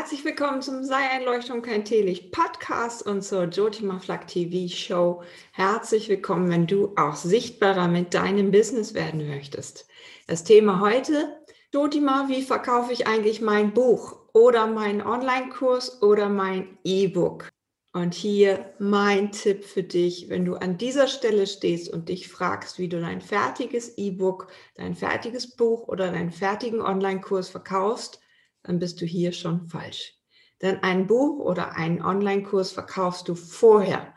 Herzlich willkommen zum Sei ein kein Teelicht Podcast und zur Jotima Flak TV Show. Herzlich willkommen, wenn du auch sichtbarer mit deinem Business werden möchtest. Das Thema heute, Jotima, wie verkaufe ich eigentlich mein Buch oder meinen Online-Kurs oder mein E-Book? Und hier mein Tipp für dich, wenn du an dieser Stelle stehst und dich fragst, wie du dein fertiges E-Book, dein fertiges Buch oder deinen fertigen Online-Kurs verkaufst, dann bist du hier schon falsch. Denn ein Buch oder einen Online-Kurs verkaufst du vorher.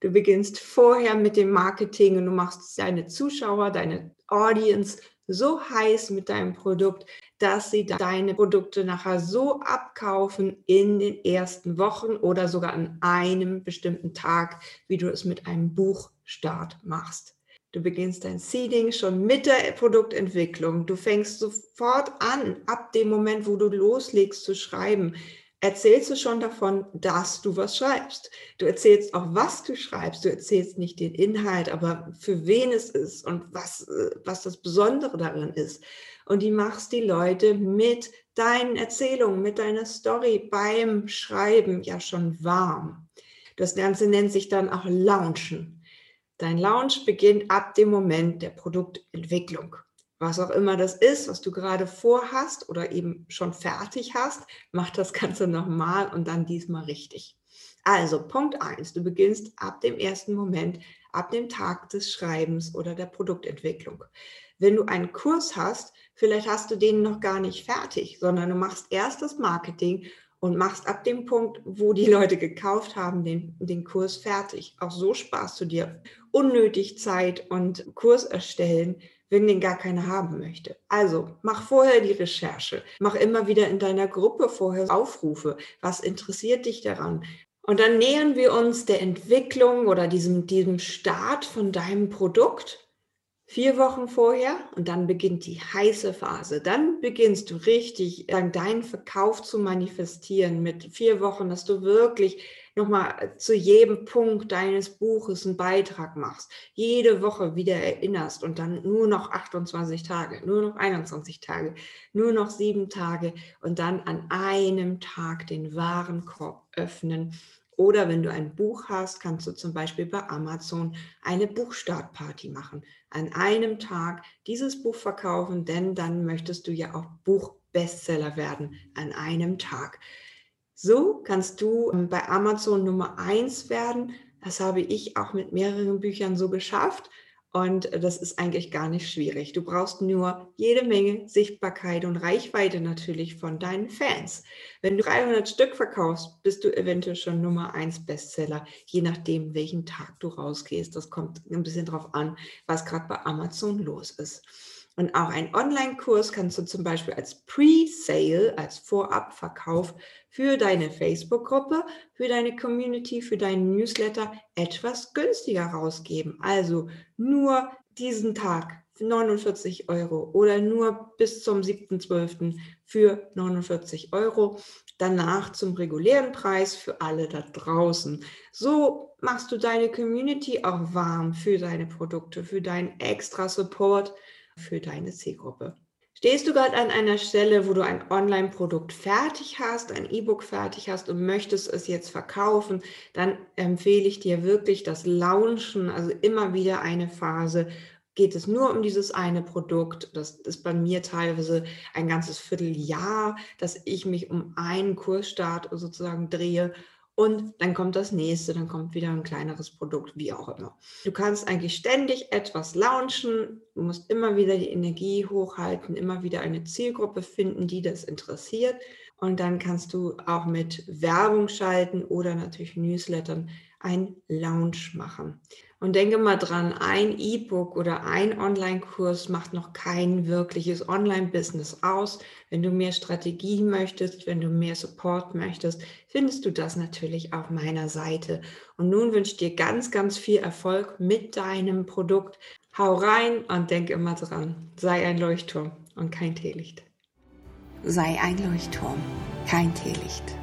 Du beginnst vorher mit dem Marketing und du machst deine Zuschauer, deine Audience so heiß mit deinem Produkt, dass sie deine Produkte nachher so abkaufen in den ersten Wochen oder sogar an einem bestimmten Tag, wie du es mit einem Buchstart machst. Du beginnst dein Seeding schon mit der Produktentwicklung. Du fängst sofort an, ab dem Moment, wo du loslegst zu schreiben, erzählst du schon davon, dass du was schreibst. Du erzählst auch, was du schreibst. Du erzählst nicht den Inhalt, aber für wen es ist und was, was das Besondere darin ist. Und die machst die Leute mit deinen Erzählungen, mit deiner Story beim Schreiben ja schon warm. Das Ganze nennt sich dann auch Launchen. Dein Launch beginnt ab dem Moment der Produktentwicklung. Was auch immer das ist, was du gerade vorhast oder eben schon fertig hast, mach das Ganze nochmal und dann diesmal richtig. Also Punkt 1, du beginnst ab dem ersten Moment, ab dem Tag des Schreibens oder der Produktentwicklung. Wenn du einen Kurs hast, vielleicht hast du den noch gar nicht fertig, sondern du machst erst das Marketing und machst ab dem Punkt, wo die Leute gekauft haben, den, den Kurs fertig. Auch so sparst du dir unnötig Zeit und Kurs erstellen, wenn den gar keiner haben möchte. Also mach vorher die Recherche, mach immer wieder in deiner Gruppe vorher Aufrufe. Was interessiert dich daran? Und dann nähern wir uns der Entwicklung oder diesem, diesem Start von deinem Produkt vier Wochen vorher und dann beginnt die heiße Phase. Dann beginnst du richtig deinen Verkauf zu manifestieren mit vier Wochen, dass du wirklich nochmal zu jedem Punkt deines Buches einen Beitrag machst, jede Woche wieder erinnerst und dann nur noch 28 Tage, nur noch 21 Tage, nur noch sieben Tage und dann an einem Tag den Warenkorb öffnen oder wenn du ein Buch hast, kannst du zum Beispiel bei Amazon eine Buchstartparty machen. An einem Tag dieses Buch verkaufen, denn dann möchtest du ja auch Buchbestseller werden an einem Tag. So kannst du ähm, bei Amazon Nummer 1 werden. Das habe ich auch mit mehreren Büchern so geschafft. Und das ist eigentlich gar nicht schwierig. Du brauchst nur jede Menge Sichtbarkeit und Reichweite natürlich von deinen Fans. Wenn du 300 Stück verkaufst, bist du eventuell schon Nummer 1 Bestseller, je nachdem, welchen Tag du rausgehst. Das kommt ein bisschen drauf an, was gerade bei Amazon los ist. Und auch ein Online-Kurs kannst du zum Beispiel als Pre-Sale, als Vorabverkauf für deine Facebook-Gruppe, für deine Community, für deinen Newsletter etwas günstiger rausgeben. Also nur diesen Tag für 49 Euro oder nur bis zum 7.12. für 49 Euro. Danach zum regulären Preis für alle da draußen. So machst du deine Community auch warm für deine Produkte, für deinen extra Support für deine Zielgruppe. Stehst du gerade an einer Stelle, wo du ein Online-Produkt fertig hast, ein E-Book fertig hast und möchtest es jetzt verkaufen, dann empfehle ich dir wirklich das Launchen, also immer wieder eine Phase. Geht es nur um dieses eine Produkt? Das ist bei mir teilweise ein ganzes Vierteljahr, dass ich mich um einen Kursstart sozusagen drehe und dann kommt das nächste, dann kommt wieder ein kleineres Produkt, wie auch immer. Du kannst eigentlich ständig etwas launchen, du musst immer wieder die Energie hochhalten, immer wieder eine Zielgruppe finden, die das interessiert. Und dann kannst du auch mit Werbung schalten oder natürlich Newslettern ein Launch machen. Und denke mal dran, ein E-Book oder ein Online-Kurs macht noch kein wirkliches Online-Business aus. Wenn du mehr Strategie möchtest, wenn du mehr Support möchtest, findest du das natürlich auf meiner Seite. Und nun wünsche ich dir ganz, ganz viel Erfolg mit deinem Produkt. Hau rein und denk immer dran, sei ein Leuchtturm und kein Teelicht. Sei ein Leuchtturm, kein Teelicht.